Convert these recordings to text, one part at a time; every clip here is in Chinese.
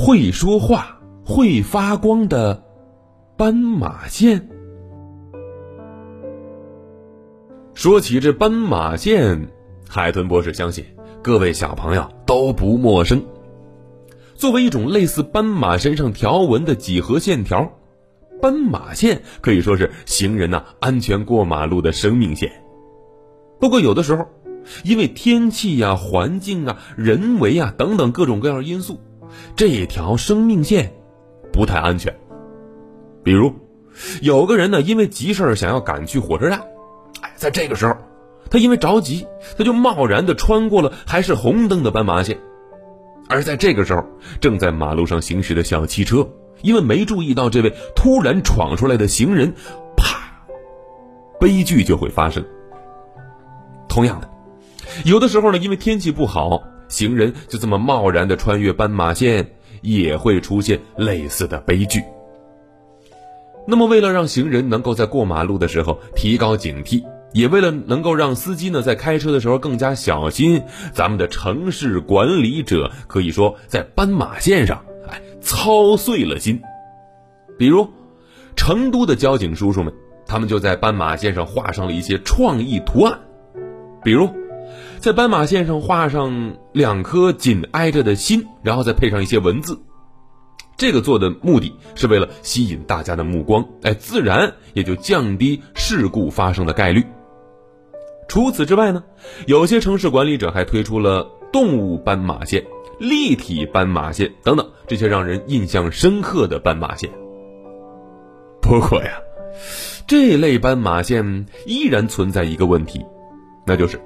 会说话、会发光的斑马线。说起这斑马线，海豚博士相信各位小朋友都不陌生。作为一种类似斑马身上条纹的几何线条，斑马线可以说是行人呐安全过马路的生命线。不过有的时候，因为天气呀、环境啊、人为啊等等各种各样因素，这条生命线不太安全。比如，有个人呢因为急事儿想要赶去火车站。哎，在这个时候，他因为着急，他就贸然的穿过了还是红灯的斑马线。而在这个时候，正在马路上行驶的小汽车，因为没注意到这位突然闯出来的行人，啪，悲剧就会发生。同样的，有的时候呢，因为天气不好，行人就这么贸然的穿越斑马线，也会出现类似的悲剧。那么，为了让行人能够在过马路的时候提高警惕，也为了能够让司机呢在开车的时候更加小心，咱们的城市管理者可以说在斑马线上，哎，操碎了心。比如，成都的交警叔叔们，他们就在斑马线上画上了一些创意图案，比如，在斑马线上画上两颗紧挨着的心，然后再配上一些文字。这个做的目的是为了吸引大家的目光，哎，自然也就降低事故发生的概率。除此之外呢，有些城市管理者还推出了动物斑马线、立体斑马线等等这些让人印象深刻的斑马线。不过呀，这类斑马线依然存在一个问题，那就是，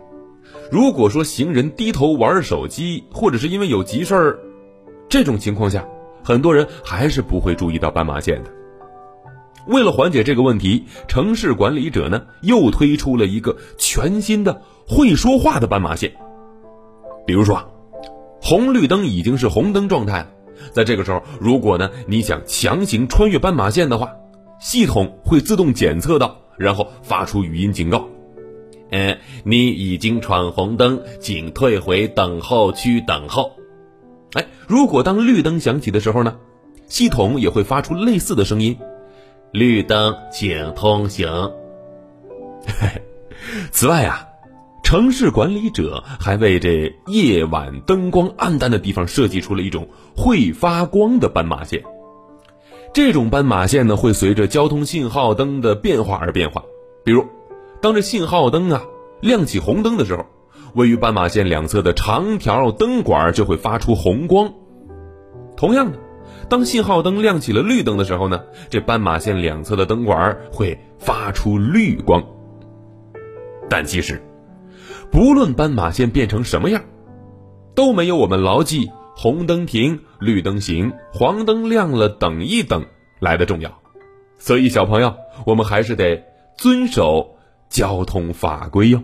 如果说行人低头玩手机，或者是因为有急事儿，这种情况下。很多人还是不会注意到斑马线的。为了缓解这个问题，城市管理者呢又推出了一个全新的会说话的斑马线。比如说，红绿灯已经是红灯状态了，在这个时候，如果呢你想强行穿越斑马线的话，系统会自动检测到，然后发出语音警告：“嗯，你已经闯红灯，请退回等候区等候。”哎，如果当绿灯响起的时候呢，系统也会发出类似的声音：“绿灯，请通行。”此外啊，城市管理者还为这夜晚灯光暗淡的地方设计出了一种会发光的斑马线。这种斑马线呢，会随着交通信号灯的变化而变化。比如，当这信号灯啊亮起红灯的时候。位于斑马线两侧的长条灯管就会发出红光。同样的，当信号灯亮起了绿灯的时候呢，这斑马线两侧的灯管会发出绿光。但其实，不论斑马线变成什么样，都没有我们牢记“红灯停，绿灯行，黄灯亮了等一等”来的重要。所以，小朋友，我们还是得遵守交通法规哟。